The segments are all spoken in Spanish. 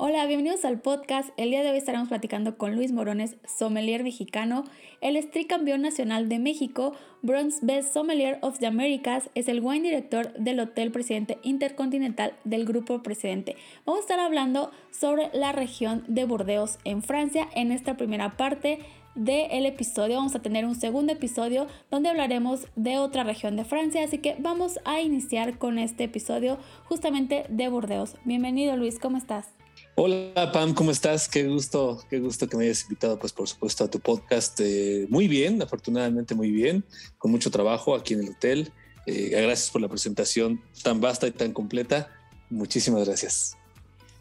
Hola, bienvenidos al podcast. El día de hoy estaremos platicando con Luis Morones, sommelier mexicano. El es tricampeón nacional de México, Bronze Best Sommelier of the Americas, es el wine director del Hotel Presidente Intercontinental del Grupo Presidente. Vamos a estar hablando sobre la región de Burdeos en Francia en esta primera parte del episodio. Vamos a tener un segundo episodio donde hablaremos de otra región de Francia, así que vamos a iniciar con este episodio justamente de Burdeos. Bienvenido Luis, ¿cómo estás? Hola Pam, ¿cómo estás? Qué gusto, qué gusto que me hayas invitado, pues por supuesto a tu podcast. Eh, muy bien, afortunadamente muy bien, con mucho trabajo aquí en el hotel. Eh, gracias por la presentación tan vasta y tan completa. Muchísimas gracias.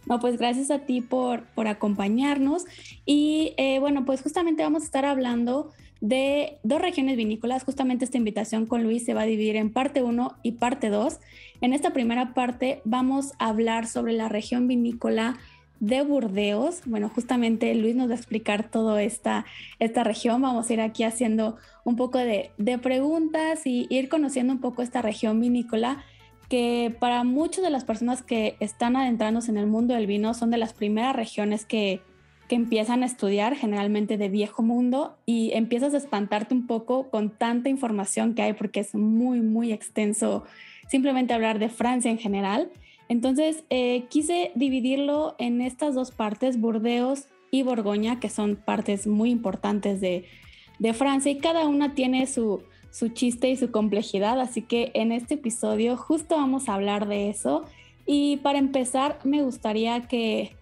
No, pues gracias a ti por, por acompañarnos. Y eh, bueno, pues justamente vamos a estar hablando de dos regiones vinícolas. Justamente esta invitación con Luis se va a dividir en parte 1 y parte 2. En esta primera parte vamos a hablar sobre la región vinícola de Burdeos. Bueno, justamente Luis nos va a explicar toda esta, esta región. Vamos a ir aquí haciendo un poco de, preguntas y ir conociendo un poco esta región vinícola que para muchas de las personas que están adentrándose en el mundo del vino son de las primeras regiones que, que empiezan a estudiar generalmente de viejo mundo y empiezas a espantarte un poco con tanta información que hay porque es muy, muy extenso simplemente hablar de Francia en general. Entonces, eh, quise dividirlo en estas dos partes, Burdeos y Borgoña, que son partes muy importantes de, Francia y cada una tiene su, chiste y su complejidad, así que en este episodio justo vamos a hablar de eso. Y para empezar, me gustaría que,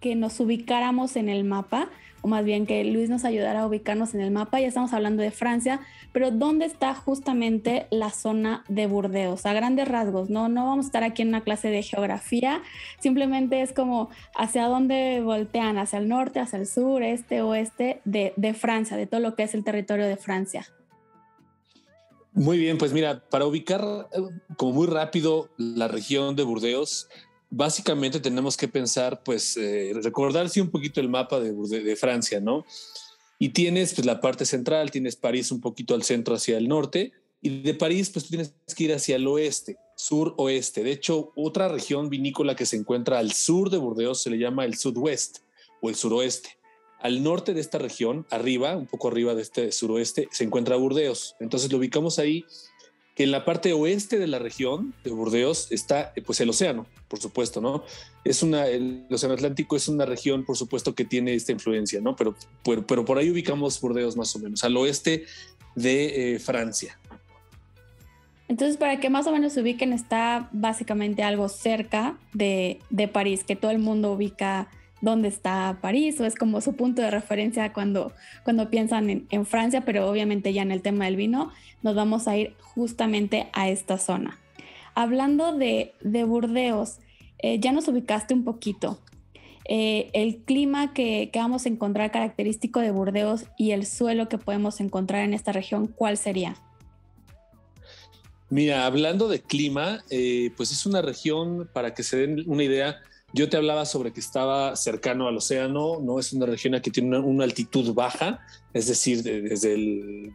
que nos ubicáramos en el mapa o más bien que Luis nos ayudara a ubicarnos en el mapa. Ya estamos hablando de Francia, pero ¿dónde está justamente la zona de Burdeos? A grandes rasgos, ¿no? No vamos a estar aquí en una clase de geografía, simplemente es como hacia dónde voltean, hacia el norte, hacia el sur, este, oeste de, de Francia, de todo lo que es el territorio de Francia. Muy bien, pues mira, para ubicar eh, como muy rápido la región de Burdeos, básicamente tenemos que pensar, pues, eh, recordarse un poquito el mapa de, Francia, ¿no? Y tienes pues, la parte central, tienes París un poquito al centro hacia el norte, y de París, pues tú tienes que ir hacia el oeste, sur-oeste. De hecho, otra región vinícola que se encuentra al sur de Burdeos se le llama el sudwest o el suroeste. Al norte de esta región, arriba, un poco arriba de este suroeste, se encuentra Burdeos. Entonces lo ubicamos ahí que en la parte oeste de la región de Burdeos está pues el océano, por supuesto, ¿no? Es una, el océano Atlántico es una región, por supuesto, que tiene esta influencia, ¿no? Pero, pero, por ahí ubicamos Burdeos más o menos, al oeste de eh, Francia. Entonces, para que más o menos se ubiquen, está básicamente algo cerca de, de París, que todo el mundo ubica dónde está París o es como su punto de referencia cuando, cuando piensan en, Francia, pero obviamente ya en el tema del vino nos vamos a ir justamente a esta zona. Hablando de, Burdeos, eh, ya nos ubicaste un poquito. Eh, el clima que, vamos a encontrar característico de Burdeos y el suelo que podemos encontrar en esta región, ¿cuál sería? Mira, hablando de clima, eh, pues es una región, para que se den una idea, yo te hablaba sobre que estaba cercano al océano, no es una región que tiene una, altitud baja, es decir, desde el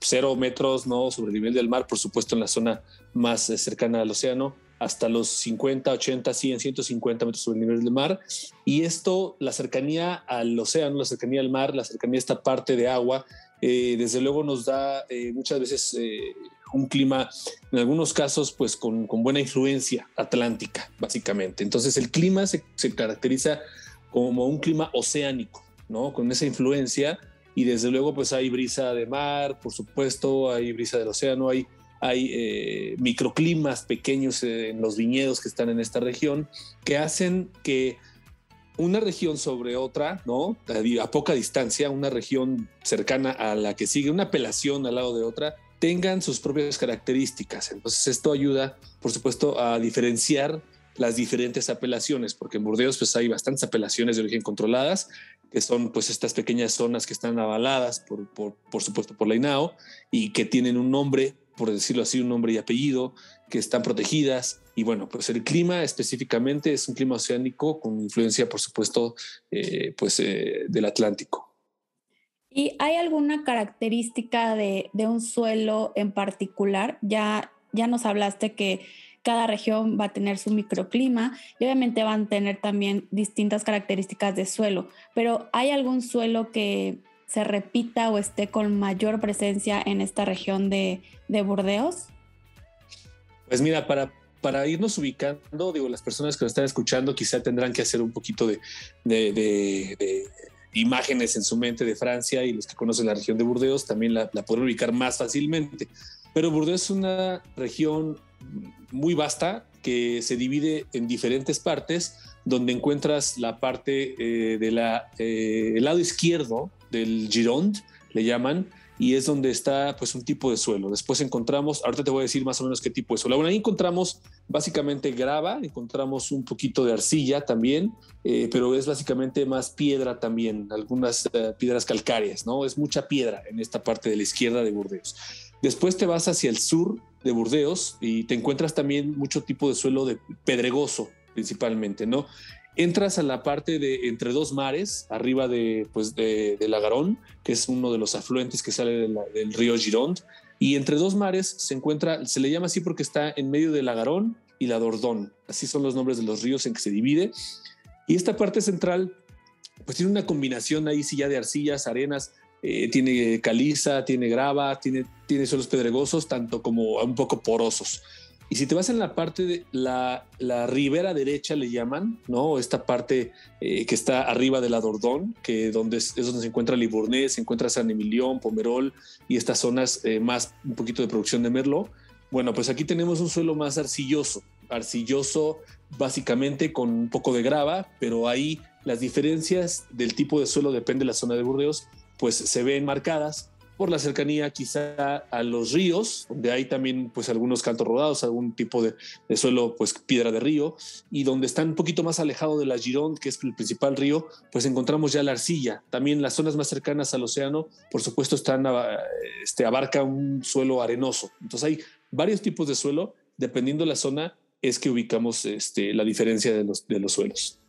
cero metros no sobre el nivel del mar, por supuesto en la zona más eh, cercana al océano, hasta los 50, 80, 100, 150 metros sobre el nivel del mar. Y esto, la cercanía al océano, la cercanía al mar, la cercanía a esta parte de agua, eh, desde luego nos da eh, muchas veces un clima, en algunos casos, pues con, buena influencia atlántica, básicamente. Entonces el clima se, caracteriza como un clima oceánico, ¿no? Con esa influencia y desde luego pues hay brisa de mar, por supuesto, hay brisa del océano, hay, eh, microclimas pequeños en los viñedos que están en esta región que hacen que una región sobre otra, ¿no? A poca distancia, una región cercana a la que sigue, una apelación al lado de otra, tengan sus propias características. Entonces esto ayuda, por supuesto, a diferenciar las diferentes apelaciones, porque en Burdeos pues hay bastantes apelaciones de origen controladas, que son pues estas pequeñas zonas que están avaladas por, por, por supuesto por la INAO y que tienen un nombre, por decirlo así, un nombre y apellido, que están protegidas. Y bueno, pues el clima específicamente es un clima oceánico con influencia, por supuesto, eh, pues eh, del Atlántico. ¿Y hay alguna característica de, de, un suelo en particular? Ya, ya nos hablaste que cada región va a tener su microclima y obviamente van a tener también distintas características de suelo, pero ¿hay algún suelo que se repita o esté con mayor presencia en esta región de, de Burdeos? Pues mira, para, para irnos ubicando, digo, las personas que nos están escuchando quizá tendrán que hacer un poquito de, de, de, imágenes en su mente de Francia y los que conocen la región de Burdeos también la, la podrán ubicar más fácilmente. Pero Burdeos es una región muy vasta que se divide en diferentes partes, donde encuentras la parte eh, del eh, lado izquierdo del Gironde, le llaman, y es donde está pues un tipo de suelo. Después encontramos, ahorita te voy a decir más o menos qué tipo de suelo. Bueno, ahí encontramos básicamente grava, encontramos un poquito de arcilla también, eh, pero es básicamente más piedra también, algunas piedras calcáreas, ¿no? Es mucha piedra en esta parte de la izquierda de Burdeos. Después te vas hacia el sur de Burdeos y te encuentras también mucho tipo de suelo de pedregoso principalmente, ¿no? Entras a la parte de entre dos mares, arriba de, pues de, de Lagarón, que es uno de los afluentes que sale del río Gironde, y entre dos mares se encuentra, se le llama así porque está en medio de Lagarón y la Dordón, así son los nombres de los ríos en que se divide. Y esta parte central, pues tiene una combinación ahí sí ya de arcillas, arenas, eh, tiene caliza, tiene grava, tiene, tiene suelos pedregosos, tanto como un poco porosos. Y si te vas en la parte de la, la ribera derecha, le llaman, ¿no? Esta parte eh, que está arriba de la Dordón, que donde es, donde se encuentra Libournés, se encuentra San Emilión, Pomerol y estas zonas eh, más, un poquito de producción de merlo. Bueno, pues aquí tenemos un suelo más arcilloso, arcilloso básicamente con un poco de grava, pero ahí las diferencias del tipo de suelo depende de la zona de Burdeos pues se ven marcadas por la cercanía quizá a los ríos, donde hay también pues algunos cantos rodados, algún tipo de, suelo pues piedra de río, y donde están un poquito más alejado de la Gironde, que es el principal río, pues encontramos ya la arcilla. También las zonas más cercanas al océano, por supuesto, están, este, abarca un suelo arenoso. Entonces hay varios tipos de suelo, dependiendo de la zona, es que ubicamos este, la diferencia de los, de los suelos.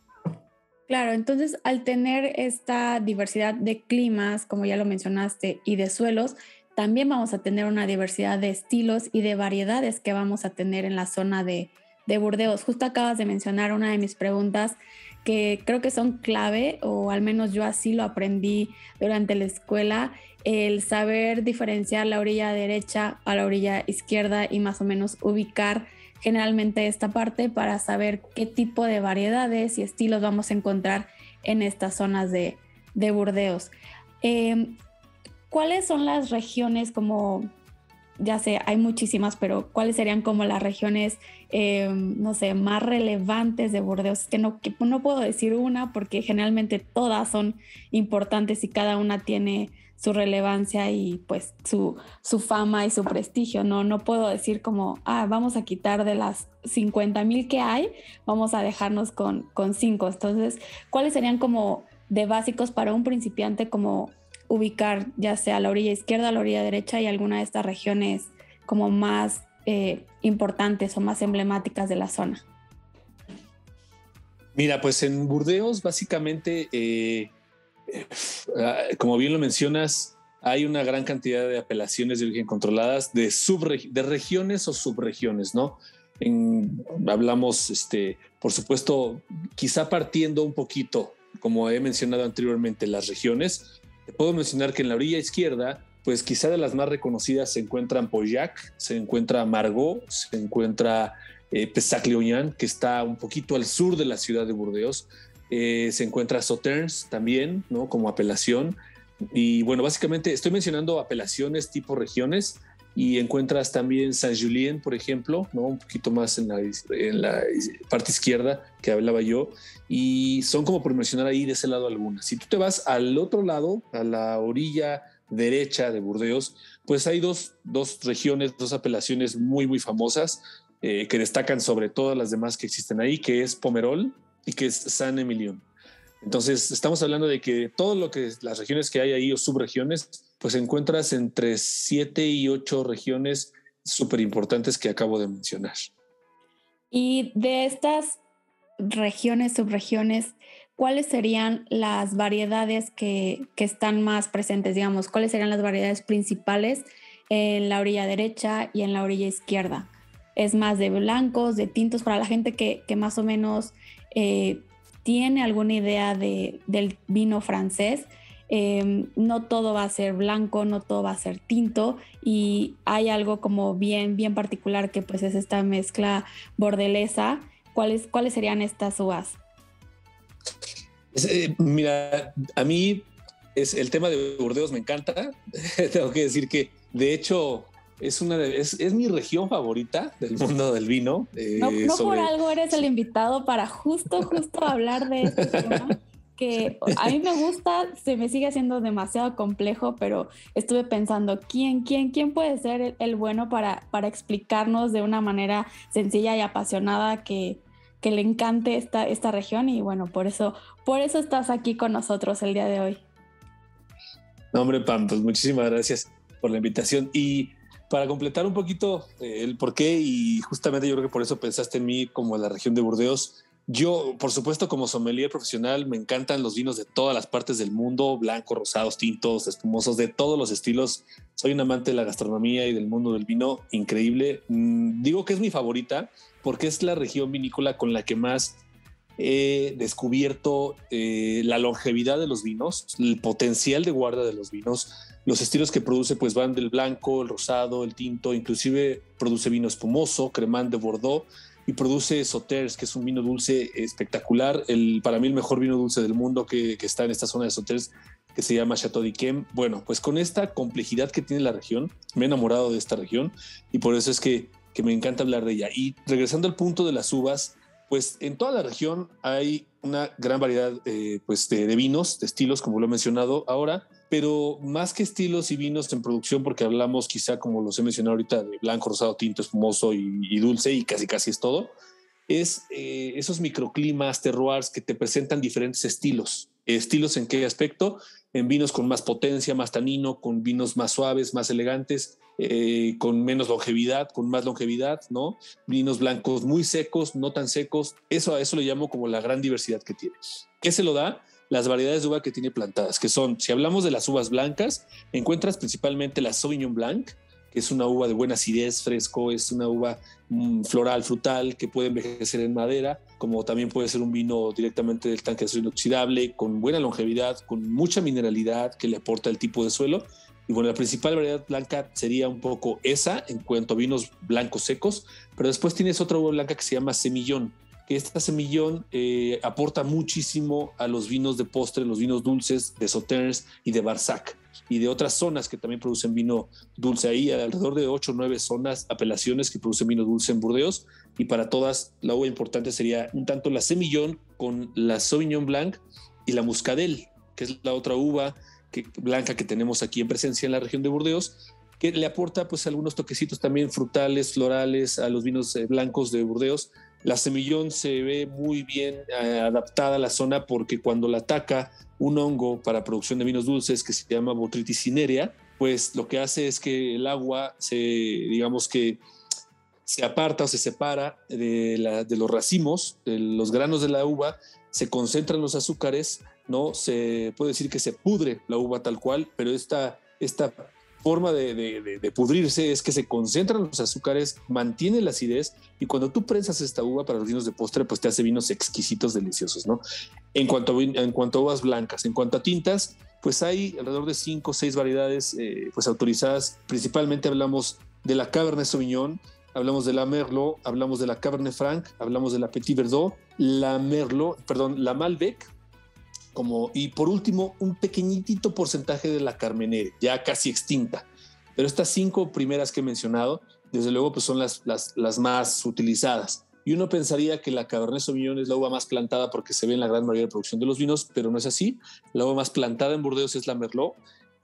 Claro, entonces al tener esta diversidad de climas, como ya lo mencionaste, y de suelos, también vamos a tener una diversidad de estilos y de variedades que vamos a tener en la zona de, de Burdeos. Justo acabas de mencionar una de mis preguntas que creo que son clave, o al menos yo así lo aprendí durante la escuela, el saber diferenciar la orilla derecha a la orilla izquierda y más o menos ubicar generalmente esta parte para saber qué tipo de variedades y estilos vamos a encontrar en estas zonas de, Burdeos. Em, ¿Cuáles son las regiones como, ya sé, hay muchísimas, pero cuáles serían como las regiones, em, no sé, más relevantes de Burdeos? Que no, que no puedo decir una porque generalmente todas son importantes y cada una tiene su relevancia y pues su, su fama y su prestigio. No, no puedo decir como, ah, vamos a quitar de las 50 mil que hay, vamos a dejarnos con, con cinco. Entonces, ¿cuáles serían como de básicos para un principiante como ubicar ya sea la orilla izquierda, la orilla derecha y alguna de estas regiones como más eh, importantes o más emblemáticas de la zona? Mira, pues en Burdeos básicamente eh, como bien lo mencionas, hay una gran cantidad de apelaciones de origen controladas de, de regiones o subregiones, ¿no? hablamos, este, por supuesto, quizá partiendo un poquito, como he mencionado anteriormente, las regiones. Te puedo mencionar que en la orilla izquierda, pues quizá de las más reconocidas se encuentran Pauillac, se encuentra Margot, se encuentra eh, Pesac-Leognan, que está un poquito al sur de la ciudad de Burdeos. Eh, se encuentra Sauternes también, ¿no? Como apelación. Y bueno, básicamente estoy mencionando apelaciones tipo regiones y encuentras también Saint Julien, por ejemplo, ¿no? Un poquito más en la, en la parte izquierda que hablaba yo. Y son como por mencionar ahí de ese lado algunas. Si tú te vas al otro lado, a la orilla derecha de Burdeos, pues hay dos, dos regiones, dos apelaciones muy, muy famosas eh, que destacan sobre todas las demás que existen ahí, que es Pomerol y que es San Emilion. Entonces, estamos hablando de que todo lo que las regiones que hay ahí o subregiones, pues encuentras entre siete y ocho regiones súper importantes que acabo de mencionar. Y de estas regiones, subregiones, ¿cuáles serían las variedades que, que, están más presentes, digamos? ¿Cuáles serían las variedades principales en la orilla derecha y en la orilla izquierda? ¿Es más de blancos, de tintos, para la gente que, que más o menos eh, tiene alguna idea de, del vino francés? Em, no todo va a ser blanco, no todo va a ser tinto y hay algo como bien, bien particular que pues es esta mezcla bordelesa. ¿Cuáles, cuáles serían estas uvas? Eh, mira, a mí es el tema de Burdeos me encanta. Tengo que decir que de hecho es una es, mi región favorita del mundo del vino. Eh, no, por algo eres el invitado para justo, justo hablar de este tema que a mí me gusta, se me sigue haciendo demasiado complejo, pero estuve pensando, ¿quién, quién, quién puede ser el, bueno para, para explicarnos de una manera sencilla y apasionada que, que le encante esta, esta región? Y bueno, por eso, por eso estás aquí con nosotros el día de hoy. No, hombre, Pam, pues muchísimas gracias por la invitación. Y para completar un poquito eh, el por qué, y justamente yo creo que por eso pensaste en mí como la región de Burdeos, yo, por supuesto, como sommelier profesional, me encantan los vinos de todas las partes del mundo, blancos, rosados, tintos, espumosos, de todos los estilos. Soy un amante de la gastronomía y del mundo del vino, increíble. Mm, digo que es mi favorita porque es la región vinícola con la que más he descubierto eh, la longevidad de los vinos, el potencial de guarda de los vinos. Los estilos que produce pues van del blanco, el rosado, el tinto, inclusive produce vino espumoso, cremán de Bordeaux y produce Soters, que es un vino dulce espectacular. El, para mí el mejor vino dulce del mundo que, está en esta zona de Soters, que se llama Chateau d'Yquem. Bueno, pues con esta complejidad que tiene la región, me he enamorado de esta región y por eso es que, que me encanta hablar de ella. Y regresando al punto de las uvas, pues en toda la región hay una gran variedad eh, pues de, de vinos, de estilos, como lo he mencionado ahora pero más que estilos y vinos en producción, porque hablamos quizá, como los he mencionado ahorita, de blanco, rosado, tinto, espumoso y, dulce, y casi casi es todo, es eh, esos microclimas, terroirs que te presentan diferentes estilos. ¿Estilos en qué aspecto? En vinos con más potencia, más tanino, con vinos más suaves, más elegantes, eh, con menos longevidad, con más longevidad, ¿no? Vinos blancos muy secos, no tan secos. Eso a eso le llamo como la gran diversidad que tiene. ¿Qué se lo da? Las variedades de uva que tiene plantadas, que son, si hablamos de las uvas blancas, encuentras principalmente la Sauvignon Blanc, que es una uva de buena acidez, fresco, es una uva mm, floral, frutal, que puede envejecer en madera, como también puede ser un vino directamente del tanque de acero inoxidable, con buena longevidad, con mucha mineralidad que le aporta el tipo de suelo. Y bueno, la principal variedad blanca sería un poco esa en cuanto a vinos blancos secos, pero después tienes otra uva blanca que se llama semillón, que esta semillón eh, aporta muchísimo a los vinos de postre, los vinos dulces de Sauternes y de Barsac y de otras zonas que también producen vino dulce. Ahí alrededor de 8 o 9 zonas, apelaciones que producen vino dulce en Burdeos y para todas la uva importante sería un tanto la semillón con la Sauvignon Blanc y la Muscadel, que es la otra uva blanca que tenemos aquí en presencia en la región de Burdeos, que le aporta pues algunos toquecitos también frutales, florales a los vinos eh, blancos de Burdeos la semillón se ve muy bien eh, adaptada a la zona porque cuando la ataca un hongo para producción de vinos dulces que se llama Botrytis cinerea, pues lo que hace es que el agua se, digamos que se aparta o se separa de, los racimos, de los granos de la uva, se concentran los azúcares, ¿no? Se puede decir que se pudre la uva tal cual, pero esta, esta forma de, pudrirse es que se concentran los azúcares, mantiene la acidez y cuando tú prensas esta uva para los vinos de postre, pues te hace vinos exquisitos, deliciosos, ¿no? En cuanto a, en cuanto uvas blancas, en cuanto a tintas, pues hay alrededor de cinco o seis variedades eh, pues autorizadas. Principalmente hablamos de la Cabernet Sauvignon, hablamos de la Merlot, hablamos de la Cabernet Franc, hablamos de la Petit Verdot, la Merlot, perdón, la Malbec, y por último, un pequeñitito porcentaje de la Carmenere, ya casi extinta. Pero estas cinco primeras que he mencionado, desde luego, pues son las más utilizadas. Y uno pensaría que la Cabernet Sauvignon es la uva más plantada porque se ve en la gran mayoría de producción de los vinos, pero no es así. La uva más plantada en Burdeos es la Merlot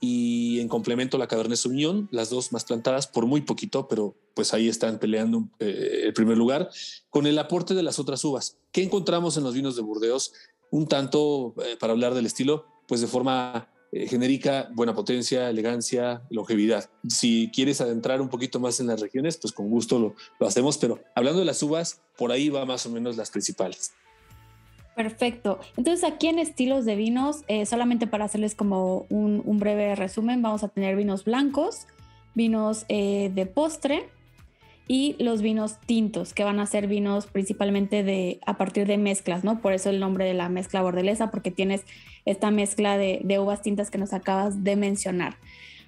y en complemento la Cabernet Sauvignon, las dos más plantadas por muy poquito, pero pues ahí están peleando eh, el primer lugar, con el aporte de las otras uvas. ¿Qué encontramos en los vinos de Burdeos? Un tanto, eh, para hablar del estilo, pues de forma eh, genérica, buena potencia, elegancia, longevidad. Si quieres adentrar un poquito más en las regiones, pues con gusto lo, lo hacemos, pero hablando de las uvas, por ahí va más o menos las principales. Perfecto. Entonces aquí en estilos de vinos, eh, solamente para hacerles como un, breve resumen, vamos a tener vinos blancos, vinos eh, de postre y los vinos tintos, que van a ser vinos principalmente de a partir de mezclas, ¿no? Por eso el nombre de la mezcla bordelesa, porque tienes esta mezcla de, uvas tintas que nos acabas de mencionar.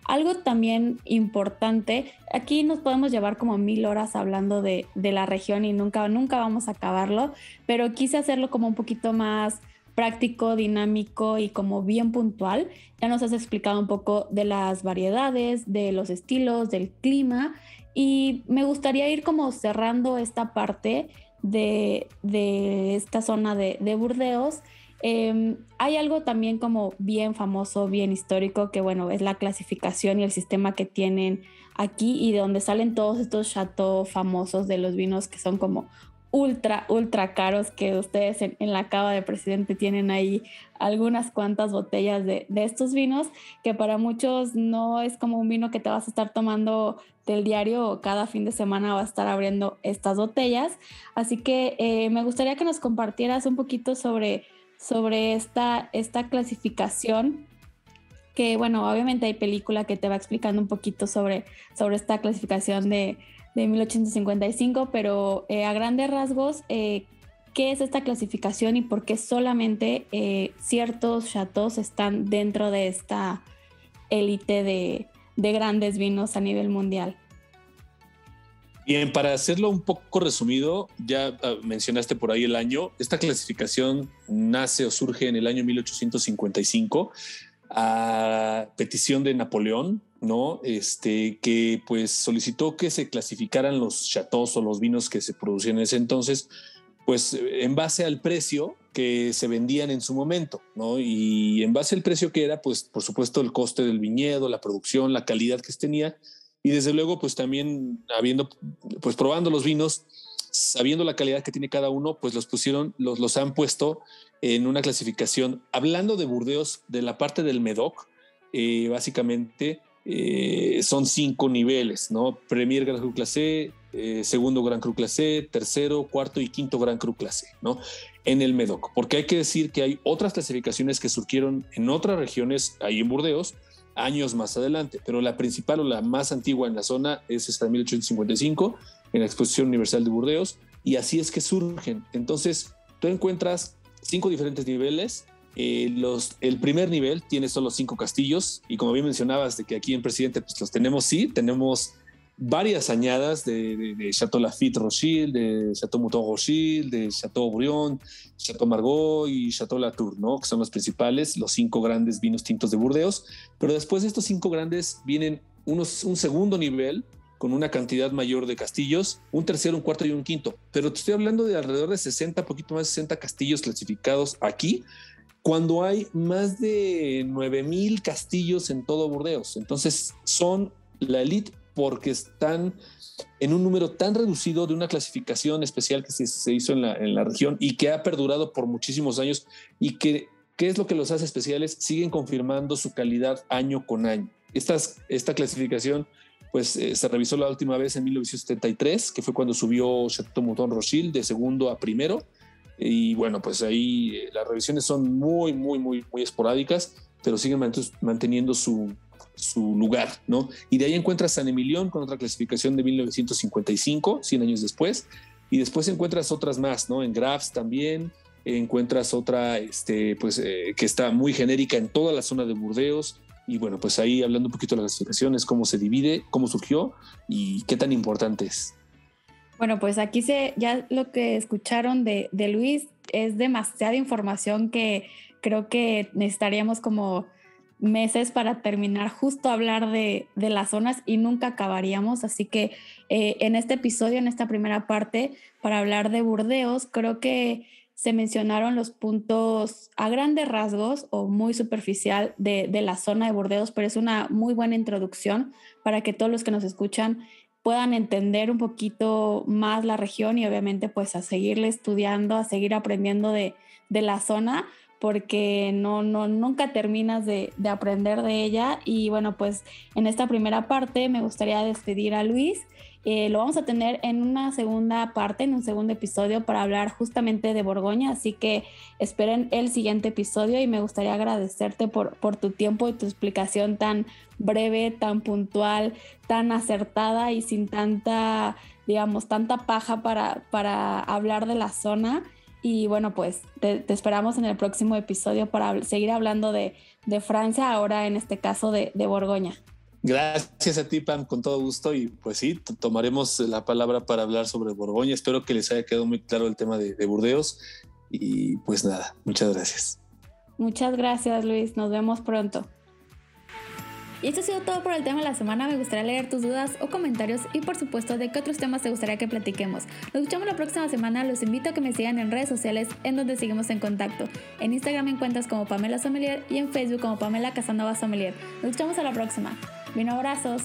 Algo también importante, aquí nos podemos llevar como mil horas hablando de, la región y nunca, nunca vamos a acabarlo, pero quise hacerlo como un poquito más práctico, dinámico y como bien puntual. Ya nos has explicado un poco de las variedades, de los estilos, del clima y me gustaría ir como cerrando esta parte de, esta zona de, de Burdeos. Em, hay algo también como bien famoso, bien histórico, que bueno, es la clasificación y el sistema que tienen aquí y de donde salen todos estos chateaux famosos de los vinos que son como ultra, ultra caros, que ustedes en, la cava de presidente tienen ahí algunas cuantas botellas de, estos vinos, que para muchos no es como un vino que te vas a estar tomando del diario o cada fin de semana vas a estar abriendo estas botellas. Así que eh, me gustaría que nos compartieras un poquito sobre sobre esta, esta clasificación que bueno, obviamente hay película que te va explicando un poquito sobre, sobre esta clasificación de, de 1855, pero eh, a grandes rasgos, eh, ¿qué es esta clasificación y por qué solamente eh, ciertos chateaux están dentro de esta élite de, de grandes vinos a nivel mundial? Bien, para hacerlo un poco resumido, ya ah, mencionaste por ahí el año. Esta clasificación nace o surge en el año 1855 a petición de Napoleón, ¿no? Este, que pues solicitó que se clasificaran los chateaux o los vinos que se producían en ese entonces, pues en base al precio que se vendían en su momento, ¿no? Y en base al precio que era, pues por supuesto el coste del viñedo, la producción, la calidad que tenía, y desde luego pues también habiendo pues probando los vinos sabiendo la calidad que tiene cada uno pues los pusieron los los han puesto en una clasificación. Hablando de Burdeos de la parte del Medoc eh, básicamente eh, son cinco niveles no Premier Grand Cru Classé eh, segundo Gran Cru Classé tercero cuarto y quinto Gran Cru Classé no en el Medoc. Porque hay que decir que hay otras clasificaciones que surgieron en otras regiones ahí en Burdeos años más adelante, pero la principal o la más antigua en la zona es esta de 1855, en la Exposición Universal de Burdeos, y así es que surgen. Entonces, tú encuentras cinco diferentes niveles. Eh, los, el primer nivel tiene solo cinco castillos, y como bien mencionabas, de que aquí en Presidente pues los tenemos, sí, tenemos varias añadas de, de, Chateau Lafitte Rothschild, de Chateau Mouton Rothschild, de Chateau Brion, Chateau Margaux y Chateau Latour, ¿no? que son los principales, los cinco grandes vinos tintos de Burdeos. Pero después de estos cinco grandes vienen unos, un segundo nivel con una cantidad mayor de castillos, un tercero, un cuarto y un quinto. Pero te estoy hablando de alrededor de 60, poquito más de 60 castillos clasificados aquí, cuando hay más de 9000 castillos en todo Burdeos. Entonces son la elite porque están en un número tan reducido de una clasificación especial que se, hizo en la, región y que ha perdurado por muchísimos años y que, ¿qué es lo que los hace especiales? Siguen confirmando su calidad año con año. esta clasificación pues eh, se revisó la última vez en 1973, que fue cuando subió Chateau Mouton Rothschild de segundo a primero. Y bueno, pues ahí eh, las revisiones son muy, muy, muy, muy esporádicas, pero siguen manteniendo su, su lugar, ¿no? Y de ahí encuentras San Emilión con otra clasificación de 1955, 100 años después, y después encuentras otras más, ¿no? En Grafs también, encuentras otra, este, pues, eh, que está muy genérica en toda la zona de Burdeos, y bueno, pues ahí hablando un poquito de las clasificaciones, cómo se divide, cómo surgió y qué tan importante es. Bueno, pues aquí se, ya lo que escucharon de, de Luis es demasiada información que creo que necesitaríamos como meses para terminar justo hablar de, las zonas y nunca acabaríamos. Así que eh, en este episodio, en esta primera parte, para hablar de Burdeos, creo que se mencionaron los puntos a grandes rasgos o muy superficial de, de la zona de Burdeos, pero es una muy buena introducción para que todos los que nos escuchan puedan entender un poquito más la región y obviamente pues a seguirle estudiando, a seguir aprendiendo de, de la zona porque no, no, nunca terminas de, de, aprender de ella. Y bueno, pues en esta primera parte me gustaría despedir a Luis eh, lo vamos a tener en una segunda parte, en un segundo episodio para hablar justamente de Borgoña, así que esperen el siguiente episodio y me gustaría agradecerte por, por tu tiempo y tu explicación tan breve, tan puntual, tan acertada y sin tanta, digamos, tanta paja para, para hablar de la zona. Y bueno, pues te, esperamos en el próximo episodio para seguir hablando de, de Francia, ahora en este caso de, de Borgoña. Gracias a ti, Pam, con todo gusto. Y pues sí, tomaremos la palabra para hablar sobre Borgoña. Espero que les haya quedado muy claro el tema de, Burdeos. Y pues nada, muchas gracias. Muchas gracias, Luis. Nos vemos pronto. Y esto ha sido todo por el tema de la semana. Me gustaría leer tus dudas o comentarios y por supuesto de qué otros temas te gustaría que platiquemos. Nos escuchamos la próxima semana. Los invito a que me sigan en redes sociales en donde seguimos en contacto. En Instagram me encuentras como Pamela Sommelier y en Facebook como Pamela Casanova Sommelier. Nos escuchamos a la próxima. Bien, abrazos.